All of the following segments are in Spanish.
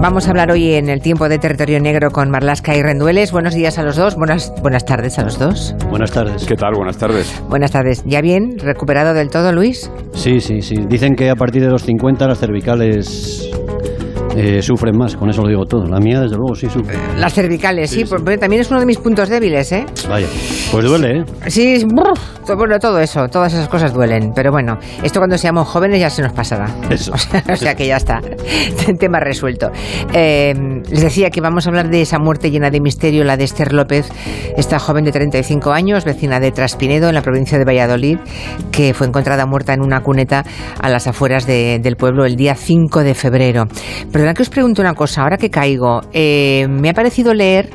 Vamos a hablar hoy en el tiempo de Territorio Negro con Marlasca y Rendueles. Buenos días a los dos, buenas, buenas tardes a los dos. Buenas tardes. ¿Qué tal? Buenas tardes. Buenas tardes. ¿Ya bien? ¿Recuperado del todo, Luis? Sí, sí, sí. Dicen que a partir de los 50 las cervicales eh, sufren más, con eso lo digo todo. La mía, desde luego, sí sufre. Las cervicales, sí, porque también es uno de mis puntos débiles, ¿eh? Vaya, pues duele, ¿eh? Sí, bueno, todo eso, todas esas cosas duelen. Pero bueno, esto cuando seamos jóvenes ya se nos pasará. Eso. O sea, o sea que ya está, tema resuelto. Eh, les decía que vamos a hablar de esa muerte llena de misterio, la de Esther López, esta joven de 35 años, vecina de Traspinedo, en la provincia de Valladolid, que fue encontrada muerta en una cuneta a las afueras de- del pueblo el día 5 de febrero. Perdona que os pregunto una cosa, ahora que caigo, eh, me ha parecido leer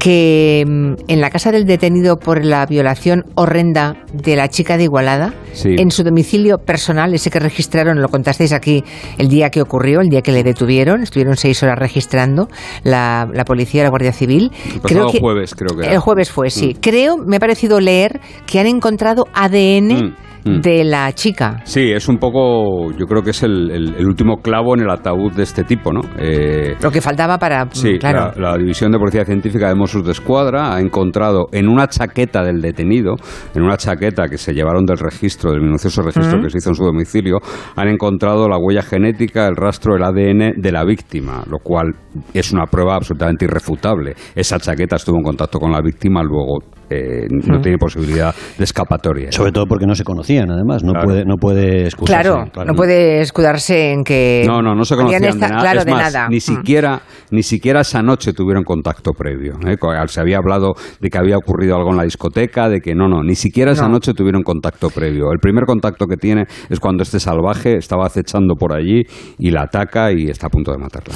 que mm, en la casa del detenido por la violación horrenda de la chica de Igualada, Sí. en su domicilio personal, ese que registraron, lo contasteis aquí el día que ocurrió, el día que le detuvieron, estuvieron seis horas registrando la, la policía, la Guardia Civil. El jueves, creo que era. El jueves fue, sí. Mm. Creo, me ha parecido leer que han encontrado ADN Mm, mm. de la chica. Sí, es un poco, yo creo que es el, el- el último clavo en el ataúd de este tipo, ¿no? Eh, Lo que faltaba para... mm, Sí, claro. la, la División de Policía Científica de Mossos de Escuadra ha encontrado en una chaqueta del detenido, en una chaqueta que se llevaron del registro, del minucioso registro que se hizo en su domicilio, han encontrado la huella genética, el rastro, el ADN de la víctima, lo cual es una prueba absolutamente irrefutable. Esa chaqueta estuvo en contacto con la víctima, luego eh, no tiene posibilidad de escapatoria. Sobre todo porque no se conocían, además. No Claro. puede, no puede excusarse. Claro, no puede escudarse en que... No, no, no se conocían de nada. Claro, es de más, nada. Ni Mm. siquiera, ni siquiera esa noche tuvieron contacto previo. ¿eh? Se había hablado de que había ocurrido algo en la discoteca, de que no, no, ni siquiera esa No. noche tuvieron contacto previo. El primer contacto que tiene es cuando este salvaje estaba acechando por allí y la ataca y está a punto de matarla.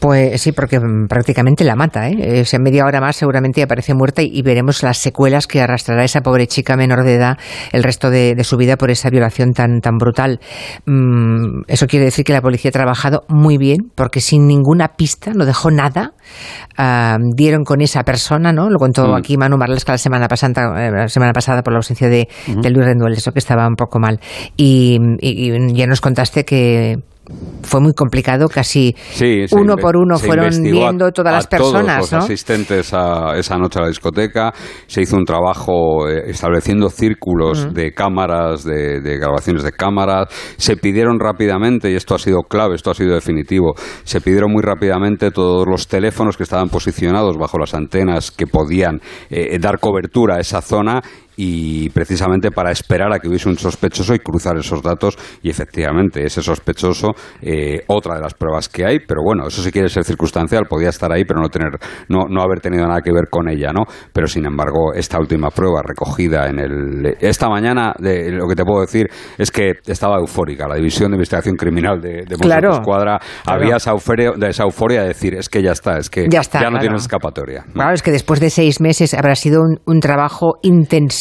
Pues sí, porque prácticamente la mata, ¿eh? Eh, si en media hora más seguramente aparece muerta y, y veremos las secuelas que arrastrará esa pobre chica menor de edad el resto de, de su vida por esa violación tan, tan brutal. Mm, eso quiere decir que la policía ha trabajado muy bien, porque sin ninguna pista, no dejó nada, ah, dieron con esa persona, ¿no? Lo contó Mm. aquí Manu Marlesca la semana pasada, eh, la semana pasada por la ausencia de, de Luis Renduel, eso que estaba un poco mal. Y, y- y ya nos contaste que fue muy complicado, casi Sí, uno por uno fueron a- viendo todas a las personas, todos los ¿no? asistentes a esa noche a la discoteca. Se hizo un trabajo eh, estableciendo círculos de cámaras, de, de grabaciones de cámaras. Se pidieron rápidamente, y esto ha sido clave, esto ha sido definitivo, se pidieron muy rápidamente todos los teléfonos que estaban posicionados bajo las antenas que podían eh, dar cobertura a esa zona y precisamente para esperar a que hubiese un sospechoso y cruzar esos datos y efectivamente ese sospechoso eh, otra de las pruebas que hay pero bueno eso si quiere ser circunstancial podía estar ahí pero no tener no, no haber tenido nada que ver con ella no pero sin embargo esta última prueba recogida en el esta mañana de, lo que te puedo decir es que estaba eufórica la división de investigación criminal de, de Claro. Escuadra Claro. había esa euforia, de esa euforia de decir es que ya está es que Ya está, no claro. tienes escapatoria ¿no? Claro, es que después de seis meses habrá sido un, un trabajo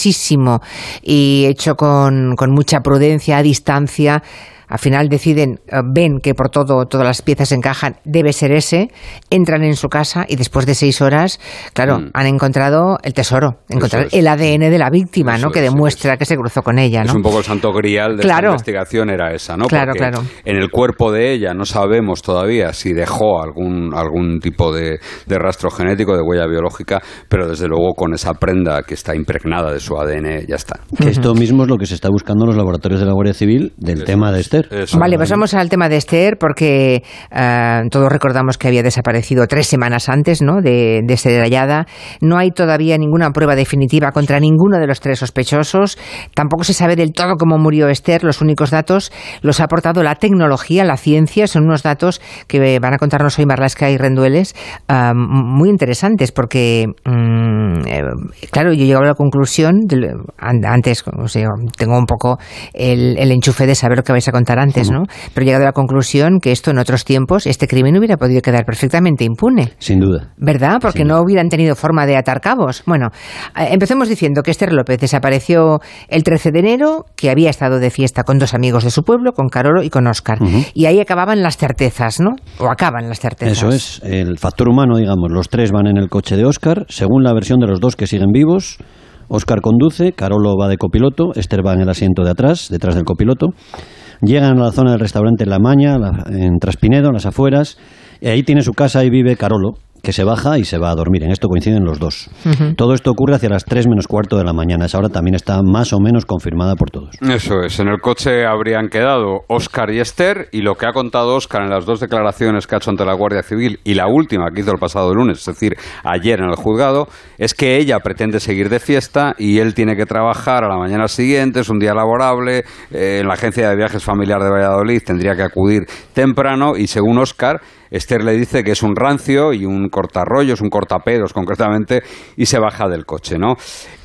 intensísimo y hecho con, con mucha prudencia, a distancia. Al final deciden, eh, ven que por todo, todas las piezas encajan, debe ser ese, entran en su casa y después de seis horas, claro, Mm. han encontrado el tesoro, encontrar es. el ADN de la víctima, Eso ¿no? Que es, demuestra que se cruzó con ella, Es ¿no? un poco el santo grial de Claro. esta investigación era esa, ¿no? Claro, Porque claro. En el cuerpo de ella no sabemos todavía si dejó algún, algún tipo de, de rastro genético, de huella biológica, pero desde luego con esa prenda que está impregnada de su ADN ya está. Que esto mismo es lo que se está buscando en los laboratorios de la Guardia Civil del tema de Esther. Vale, pues vamos al tema de Esther, porque eh, todos recordamos que había desaparecido tres semanas antes ¿no? de, de ser hallada. No hay todavía ninguna prueba definitiva contra ninguno de los tres sospechosos. Tampoco se sabe del todo cómo murió Esther. Los únicos datos los ha aportado la tecnología, la ciencia. Son unos datos que van a contarnos hoy Marlasca y Rendueles ah, muy interesantes, porque, mm, eh, claro, yo llego a la conclusión, antes, o sea, tengo un poco el, el enchufe de saber lo que vais a contar antes, ¿no? Pero he llegado a la conclusión que esto en otros tiempos, este crimen hubiera podido quedar perfectamente impune. Sin duda. ¿Verdad? Porque no hubieran tenido forma de atar cabos. Bueno, eh, empecemos diciendo que Esther López desapareció el 13 de enero, que había estado de fiesta con dos amigos de su pueblo, con Carolo y con Óscar. Y ahí acababan las certezas, ¿no? O acaban las certezas. Eso es, el factor humano, digamos. Los tres van en el coche de Oscar, según la versión de los dos que siguen vivos. Oscar conduce, Carolo va de copiloto, Esther va en el asiento de atrás, detrás del copiloto. Llegan a la zona del restaurante La Maña, en Traspinedo, en las afueras, ahí tiene su casa y vive Carolo, que se baja y se va a dormir. En esto coinciden los dos. Todo esto ocurre hacia las 3 menos cuarto de la mañana. Esa hora también está más o menos confirmada por todos. Eso es. En el coche habrían quedado Oscar y Esther y lo que ha contado Oscar en las dos declaraciones que ha hecho ante la Guardia Civil y la última que hizo el pasado lunes, es decir, ayer en el juzgado, es que ella pretende seguir de fiesta y él tiene que trabajar a la mañana siguiente, es un día laborable, eh, en la agencia de viajes familiar de Valladolid tendría que acudir temprano y según Oscar, Esther le dice que es un rancio y un cortarrollos, un cortapedos concretamente, y se baja del coche, ¿no?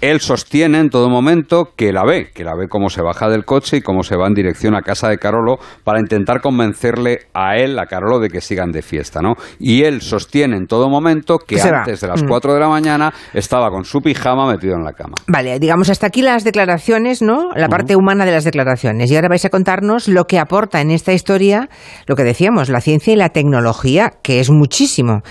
Él sostiene en todo momento que la ve, que la ve cómo se baja del coche y cómo se va en dirección a casa de Carolo para intentar convencerle a él, a Carolo, de que sigan de fiesta, ¿no? Y él sostiene en todo momento que antes de las 4 mm. de la mañana estaba con su pijama metido en la cama. Vale, digamos hasta aquí las declaraciones, ¿no? La parte humana de las declaraciones. Y ahora vais a contarnos lo que aporta en esta historia, lo que decíamos, la ciencia y la tecnología que es muchísimo.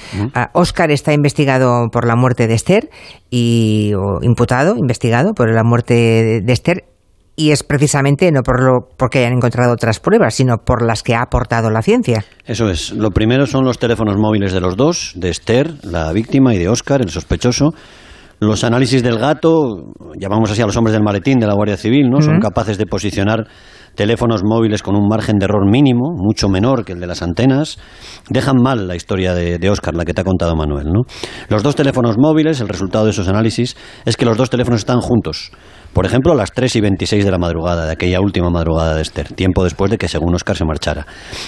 Oscar ah, está investigado por la muerte de Esther y imputado, investigado por la muerte de, Esther y es precisamente no por lo porque hayan encontrado otras pruebas, sino por las que ha aportado la ciencia. Eso es. Lo primero son los teléfonos móviles de los dos, de Esther, la víctima, y de Oscar, el sospechoso. Los análisis del gato, llamamos así a los hombres del maletín de la Guardia Civil, ¿no? Son capaces de posicionar teléfonos móviles con un margen de error mínimo, mucho menor que el de las antenas, dejan mal la historia de, de Oscar, la que te ha contado Manuel. ¿no? Los dos teléfonos móviles, el resultado de esos análisis es que los dos teléfonos están juntos. Por ejemplo, a las 3 y 26 de la madrugada, de aquella última madrugada de Esther, tiempo después de que, según Oscar, se marchara.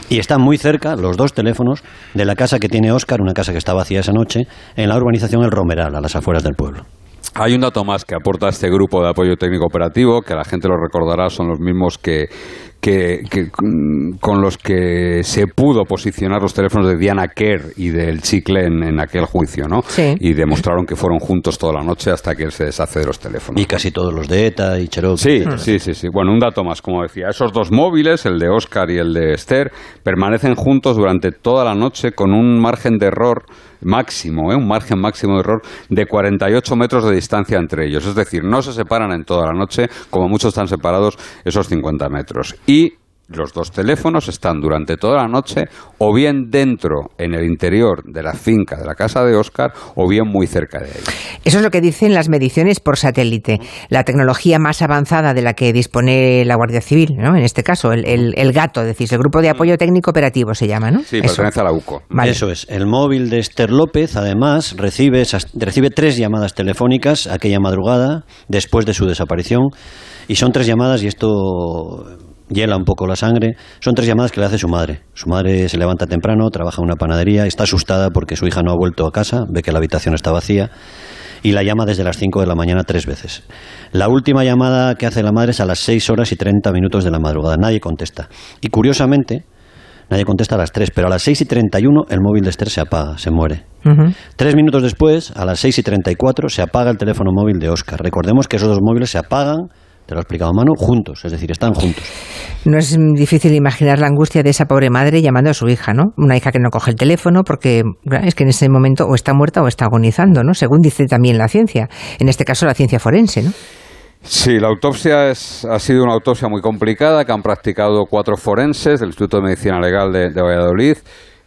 Y están muy cerca los dos teléfonos de la casa que tiene Oscar, una casa que está vacía esa noche, en la urbanización El Romeral, a las afueras del pueblo. Hay un dato más que aporta este grupo de apoyo técnico operativo, que la gente lo recordará, son los mismos que, que, con los que se pudo posicionar los teléfonos de Diana Kerr y del Chicle en, aquel juicio, ¿no? Y demostraron que fueron juntos toda la noche hasta que él se deshace de los teléfonos. Y casi todos los de ETA y Cherokee. Sí, sí, sí, sí. Bueno, un dato más, como decía. Esos dos móviles, el de Oscar y el de Esther, permanecen juntos durante toda la noche con un margen de error máximo, ¿eh? un margen máximo de error de 48 metros de distancia entre ellos. Es decir, no se separan en toda la noche, como muchos están separados esos 50 metros. Y los dos teléfonos están durante toda la noche o bien dentro, en el interior de la finca de la casa de Oscar, o bien muy cerca de ahí. Eso es lo que dicen las mediciones por satélite. La tecnología más avanzada de la que dispone la Guardia Civil, ¿no? en este caso, el, el, GATO, decís, el Grupo de Apoyo Técnico Operativo se llama, ¿no? Sí, pertenece a la UCO. Eso es. El móvil de Esther López, además, recibe, recibe tres llamadas telefónicas aquella madrugada, después de su desaparición. Y son tres llamadas, y esto hiela un poco la sangre. Son tres llamadas que le hace su madre. Su madre se levanta temprano, trabaja en una panadería, está asustada porque su hija no ha vuelto a casa, ve que la habitación está vacía y la llama desde las 5 de la mañana tres veces. La última llamada que hace la madre es a las 6 horas y 30 minutos de la madrugada. Nadie contesta. Y curiosamente, nadie contesta a las 3, pero a las 6 y 31 el móvil de Esther se apaga, se muere. Tres minutos después, a las 6 y 34, se apaga el teléfono móvil de Oscar. Recordemos que esos dos móviles se apagan te lo ha explicado Manu, juntos, es decir, están juntos. No es difícil imaginar la angustia de esa pobre madre llamando a su hija, ¿no? Una hija que no coge el teléfono porque es que en ese momento o está muerta o está agonizando, ¿no? Según dice también la ciencia, en este caso la ciencia forense, ¿no? Sí, la autopsia es, ha sido una autopsia muy complicada que han practicado cuatro forenses del Instituto de Medicina Legal de, de Valladolid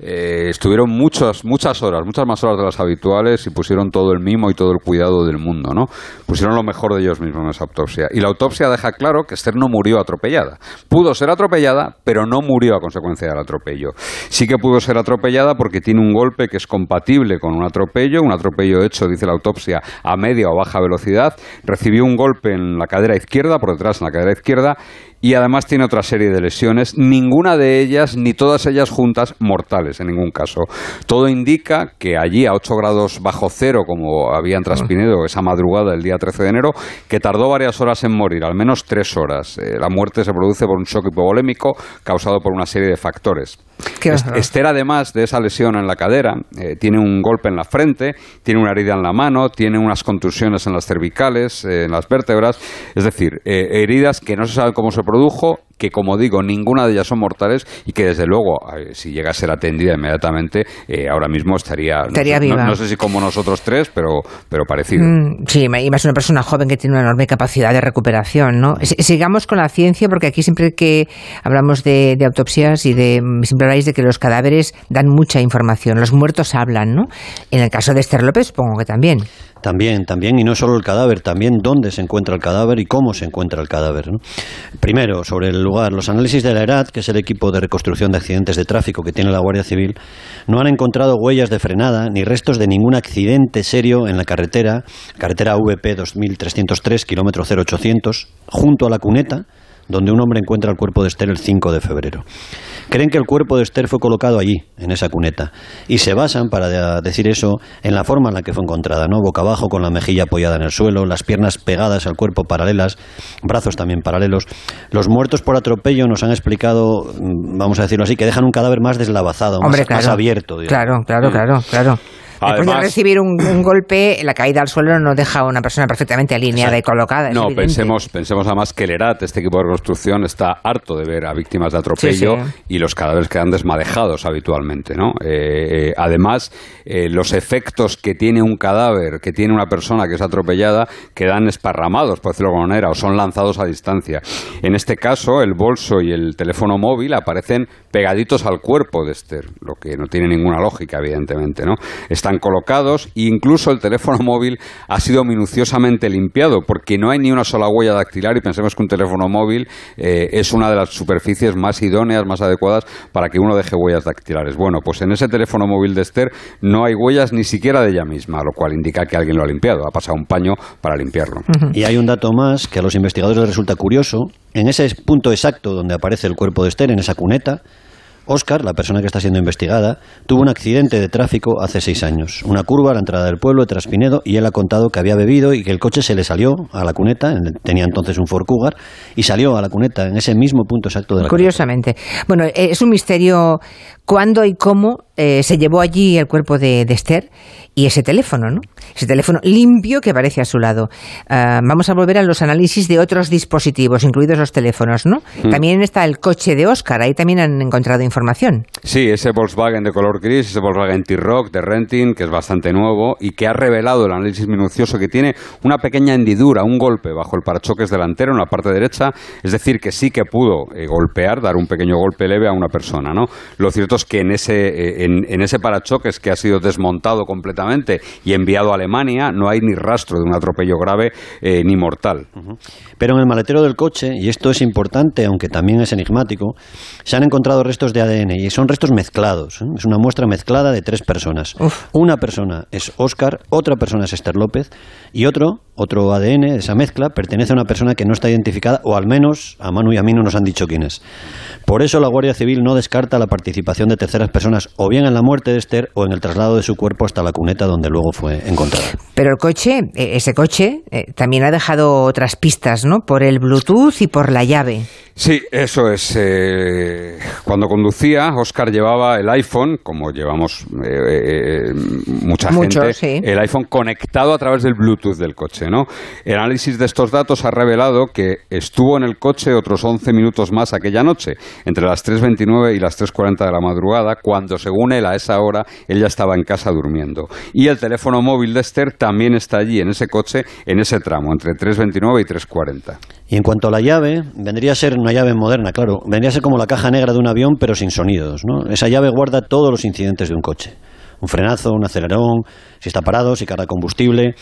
eh, estuvieron muchas, muchas horas, muchas más horas de las habituales y pusieron todo el mimo y todo el cuidado del mundo, ¿no? Pusieron lo mejor de ellos mismos en esa autopsia. Y la autopsia deja claro que Esther no murió atropellada. Pudo ser atropellada, pero no murió a consecuencia del atropello. Sí que pudo ser atropellada porque tiene un golpe que es compatible con un atropello, un atropello hecho, dice la autopsia, a media o baja velocidad. Recibió un golpe en la cadera izquierda, por detrás en la cadera izquierda, y además tiene otra serie de lesiones, ninguna de ellas, ni todas ellas juntas, mortales en ningún caso. Todo indica que allí a 8 grados bajo cero, como habían transpinido esa madrugada del día 13 de enero, que tardó varias horas en morir, al menos tres horas. Eh, la muerte se produce por un shock hipovolémico causado por una serie de factores. Esther, además de esa lesión en la cadera, eh, tiene un golpe en la frente, tiene una herida en la mano, tiene unas contusiones en las cervicales, eh, en las vértebras, es decir, heridas que no se sabe cómo se produjo, que como digo, ninguna de ellas son mortales y que desde luego, si llega a ser atendida inmediatamente, eh, ahora mismo estaría, estaría no, viva. No, sé si como nosotros tres, pero, pero parecido. Mm, sí, y más una persona joven que tiene una enorme capacidad de recuperación, ¿no? Sigamos con la ciencia, porque aquí siempre que hablamos de, de autopsias y de siempre habláis de que los cadáveres dan mucha información, los muertos hablan, ¿no? En el caso de Esther López, supongo que también. También, también, y no solo el cadáver, también dónde se encuentra el cadáver y cómo se encuentra el cadáver. Primero, sobre el lugar, los análisis de la ERAT, que es el equipo de reconstrucción de accidentes de tráfico que tiene la Guardia Civil, no han encontrado huellas de frenada ni restos de ningún accidente serio en la carretera, carretera VP 2303, kilómetro 0800, junto a la cuneta, donde un hombre encuentra el cuerpo de Esther el 5 de febrero. Creen que el cuerpo de Esther fue colocado allí, en esa cuneta, y se basan para decir eso en la forma en la que fue encontrada, ¿no? Boca abajo, con la mejilla apoyada en el suelo, las piernas pegadas al cuerpo paralelas, brazos también paralelos. Los muertos por atropello nos han explicado, mm, vamos a decirlo así, que dejan un cadáver más deslavazado, más, abierto. Claro, claro, claro, claro. Después de recibir un, golpe, la caída al suelo no deja a una persona perfectamente alineada y colocada. No, pensemos, pensemos además que el ERAT, este equipo de reconstrucción, está harto de ver a víctimas de atropello y los cadáveres quedan desmadejados habitualmente. ¿no? Eh, eh, además, eh, los efectos que tiene un cadáver, que tiene una persona que es atropellada, quedan esparramados, por decirlo de alguna manera, o son lanzados a distancia. En este caso, el bolso y el teléfono móvil aparecen pegaditos al cuerpo de Esther, lo que no tiene ninguna lógica, evidentemente. ¿no? Están colocados e incluso el teléfono móvil ha sido minuciosamente limpiado porque no hay ni una sola huella dactilar y pensemos que un teléfono móvil eh, es una de las superficies más idóneas, más adecuadas para que uno deje huellas dactilares. Bueno, pues en ese teléfono móvil de Esther no hay huellas ni siquiera de ella misma, lo cual indica que alguien lo ha limpiado, ha pasado un paño para limpiarlo. Y hay un dato más que a los investigadores les resulta curioso. En ese punto exacto donde aparece el cuerpo de Esther, en esa cuneta, Oscar, la persona que está siendo investigada, tuvo un accidente de tráfico hace seis años. Una curva a la entrada del pueblo de Traspinedo y él ha contado que había bebido y que el coche se le salió a la cuneta, tenía entonces un Ford Cougar, y salió a la cuneta en ese mismo punto exacto de la Curiosamente. Bueno, es un misterio cuándo y cómo eh, se llevó allí el cuerpo de, Esther y ese teléfono, ¿no? Ese teléfono limpio que aparece a su lado. Ah, vamos a volver a los análisis de otros dispositivos, incluidos los teléfonos, ¿no? Mm. También está el coche de Oscar, ahí también han encontrado información. Sí, ese Volkswagen de color gris, ese Volkswagen T-Rock de Renting, que es bastante nuevo y que ha revelado el análisis minucioso que tiene una pequeña hendidura, un golpe bajo el parachoques delantero en la parte derecha, es decir, que sí que pudo eh, golpear, dar un pequeño golpe leve a una persona, ¿no? Lo cierto que en ese, eh, en, ese parachoques que ha sido desmontado completamente y enviado a Alemania no hay ni rastro de un atropello grave eh, ni mortal. Pero en el maletero del coche, y esto es importante, aunque también es enigmático, se han encontrado restos de ADN y son restos mezclados. ¿eh? Es una muestra mezclada de tres personas. Una persona es Oscar, otra persona es Esther López y otro, otro ADN, esa mezcla, pertenece a una persona que no está identificada, o al menos a Manu y a mí no nos han dicho quién es. Por eso la Guardia Civil no descarta la participación de terceras personas, o bien en la muerte de Esther o en el traslado de su cuerpo hasta la cuneta donde luego fue encontrada. Pero el coche, e, ese coche, eh, también ha dejado otras pistas, ¿no? Por el Bluetooth y por la llave. Sí, eso es. Eh, cuando conducía, Oscar llevaba el iPhone, como llevamos eh, mucha gente, el iPhone conectado a través del Bluetooth del coche, ¿no? El análisis de estos datos ha revelado que estuvo en el coche otros 11 minutos más aquella noche, entre las 3.29 y las 3.40 de la madrugada, cuando según él a esa hora él ya estaba en casa durmiendo. Y el teléfono móvil de Esther también está allí, en ese coche, en ese tramo, entre 3.29 y 3.40. Y en cuanto a la llave, vendría a ser una llave moderna, claro, vendría a ser como la caja negra de un avión, pero sin sonidos. ¿no? Esa llave guarda todos los incidentes de un coche. Un frenazo, un acelerón, si está parado, si carga combustible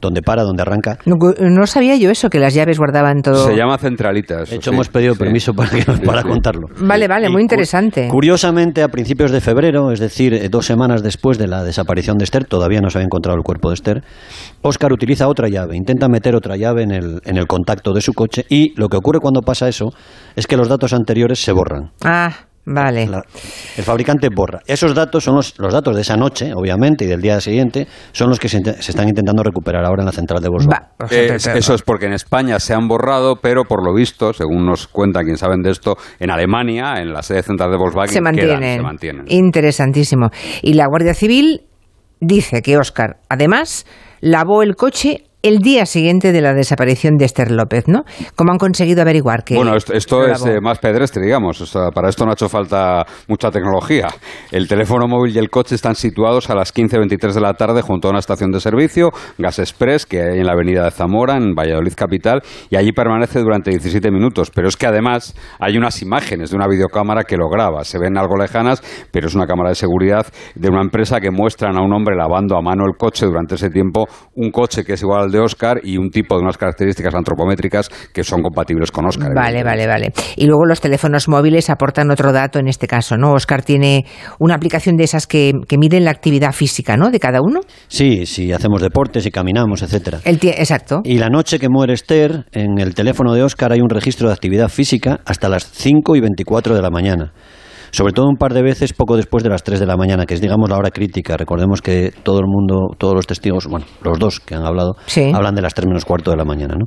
dónde para, dónde arranca. No, sabía yo eso, que las llaves guardaban todo. Se llama centralitas. De hecho, hemos pedido permiso para, para contarlo. Vale, vale, muy interesante. Curiosamente, a principios de febrero, es decir, eh, dos semanas después de la desaparición de Esther, todavía no se había encontrado el cuerpo de Esther, Oscar utiliza otra llave, intenta meter otra llave en el, en el contacto de su coche y lo que ocurre cuando pasa eso es que los datos anteriores se borran. Ah. Vale. el fabricante borra. Esos datos son los, los, datos de esa noche, obviamente, y del día siguiente, son los que se, están intentando recuperar ahora en la central de Volkswagen. eso es porque en España se han borrado, pero por lo visto, según nos cuenta quien saben de esto, en Alemania, en la sede central de Volkswagen, se mantienen. se mantienen. Interesantísimo. Y la Guardia Civil dice que Oscar, además, lavó el coche el día siguiente de la desaparición de Esther López, ¿no? ¿Cómo han conseguido averiguar que... Bueno, esto, es eh, más pedestre, digamos. para esto no ha hecho falta mucha tecnología. El teléfono móvil y el coche están situados a las 15.23 de la tarde junto a una estación de servicio, Gas Express, que hay en la avenida de Zamora, en Valladolid Capital, y allí permanece durante 17 minutos. Pero es que además hay unas imágenes de una videocámara que lo graba. Se ven algo lejanas, pero es una cámara de seguridad de una empresa que muestran a un hombre lavando a mano el coche durante ese tiempo, un coche que es igual de Oscar y un tipo de unas características antropométricas que son compatibles con Oscar. Vale, vale, vale. Y luego los teléfonos móviles aportan otro dato en este caso, ¿no? Oscar tiene una aplicación de esas que, miden la actividad física, ¿no? De cada uno. Sí, si hacemos deportes, si caminamos, etcétera. exacto. Y la noche que muere Esther, en el teléfono de Oscar hay un registro de actividad física hasta las 5 y 24 de la mañana sobre todo un par de veces poco después de las 3 de la mañana, que es digamos la hora crítica. Recordemos que todo el mundo, todos los testigos, bueno, los dos que han hablado, hablan de las 3 menos cuarto de la mañana. ¿no?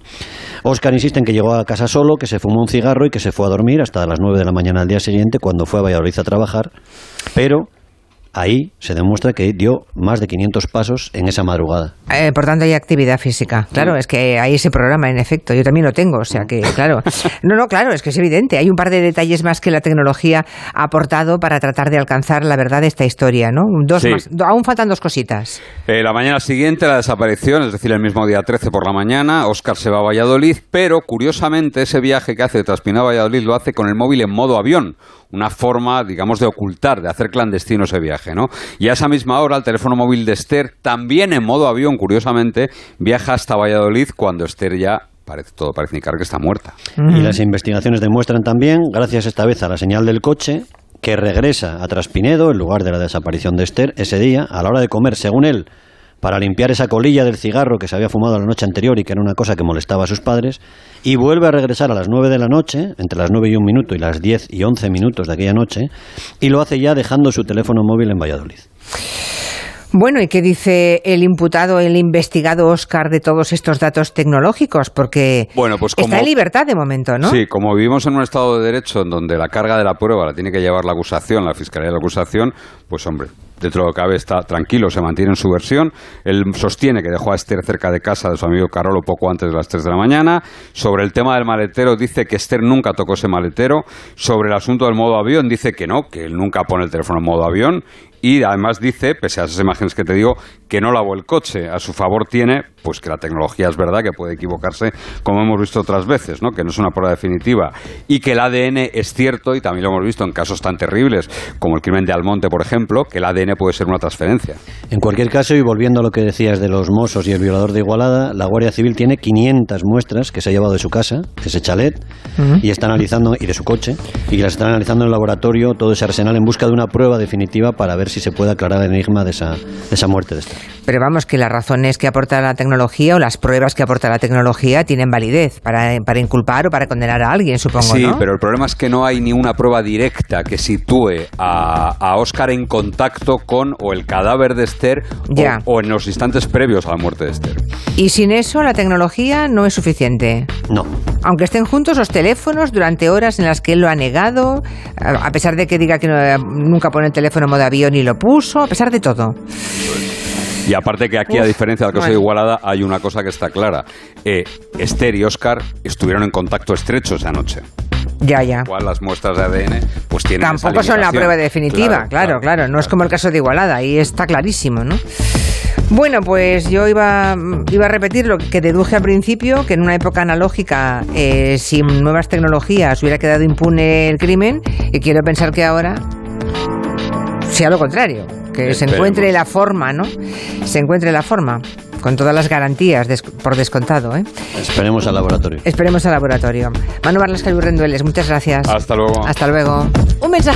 Oscar insiste en que llegó a casa solo, que se fumó un cigarro y que se fue a dormir hasta las 9 de la mañana al día siguiente, cuando fue a Valladolid a trabajar, pero ahí se demuestra que dio más de 500 pasos en esa madrugada. Eh, por tanto, hay actividad física. Claro, es que hay ese programa, en efecto. Yo también lo tengo, o sea que, claro. No, no, claro, es que es evidente. Hay un par de detalles más que la tecnología ha aportado para tratar de alcanzar la verdad de esta historia, ¿no? Dos más, aún faltan dos cositas. Eh, la mañana siguiente, la desaparición, es decir, el mismo día 13 por la mañana, Oscar se va a Valladolid, pero curiosamente ese viaje que hace de Traspinado a Valladolid lo hace con el móvil en modo avión una forma, digamos, de ocultar, de hacer clandestino ese viaje, ¿no? Y a esa misma hora, el teléfono móvil de Esther, también en modo avión, curiosamente, viaja hasta Valladolid cuando Esther ya parece, todo parece indicar que está muerta. Y las investigaciones demuestran también, gracias esta vez a la señal del coche, que regresa a Traspinedo, en lugar de la desaparición de Esther, ese día, a la hora de comer, según él, para limpiar esa colilla del cigarro que se había fumado la noche anterior y que era una cosa que molestaba a sus padres, y vuelve a regresar a las nueve de la noche, entre las nueve y un minuto y las diez y once minutos de aquella noche, y lo hace ya dejando su teléfono móvil en Valladolid. Bueno, ¿y qué dice el imputado, el investigado Oscar de todos estos datos tecnológicos? Porque bueno, pues está en libertad de momento, ¿no? Sí, como vivimos en un Estado de Derecho en donde la carga de la prueba la tiene que llevar la acusación, la Fiscalía de la acusación, pues hombre, dentro de lo que cabe está tranquilo, se mantiene en su versión. Él sostiene que dejó a Esther cerca de casa de su amigo Carolo poco antes de las 3 de la mañana. Sobre el tema del maletero dice que Esther nunca tocó ese maletero. Sobre el asunto del modo avión dice que no, que él nunca pone el teléfono en modo avión y además dice, pese a esas imágenes que te digo, que no lavó el coche. A su favor tiene, pues que la tecnología es verdad, que puede equivocarse, como hemos visto otras veces, ¿no? que no es una prueba definitiva, y que el ADN es cierto, y también lo hemos visto en casos tan terribles como el crimen de Almonte, por ejemplo, que el ADN puede ser una transferencia. En cualquier caso, y volviendo a lo que decías de los mozos y el violador de Igualada, la Guardia Civil tiene 500 muestras que se ha llevado de su casa, ese chalet, y está analizando, y de su coche, y las están analizando en el laboratorio, todo ese arsenal, en busca de una prueba definitiva para ver si se puede aclarar el enigma de esa, de esa muerte de este. Pero vamos, que las razones que aporta la tecnología o las pruebas que aporta la tecnología tienen validez para, para inculpar o para condenar a alguien, supongo. Sí, pero el problema es que no hay ni una prueba directa que sitúe a, a Oscar en contacto con o el cadáver de Esther o, en los instantes previos a la muerte de Esther. Y sin eso la tecnología no es suficiente. No. Aunque estén juntos los teléfonos durante horas en las que él lo ha negado, a pesar de que diga que nunca pone el teléfono en modo avión y lo puso, a pesar de todo. Y aparte que aquí, a diferencia de la cosa de Igualada, hay una cosa que está clara. Eh, Esther y Oscar estuvieron en contacto estrecho esa noche. Ya, ya. Igual las muestras de ADN pues tienen Tampoco son la prueba definitiva, claro, claro, No es como el caso de Igualada, ahí está clarísimo, ¿no? Bueno, pues yo iba, iba a repetir lo que deduje al principio, que en una época analógica, eh, sin nuevas tecnologías, hubiera quedado impune el crimen, y quiero pensar que ahora sea lo contrario, que se encuentre la forma, ¿no? Se encuentre la forma con todas las garantías por descontado. ¿eh? Esperemos al laboratorio. Esperemos al laboratorio. Manu Barlas Rendueles, muchas gracias. Hasta luego. Hasta luego. Un mensaje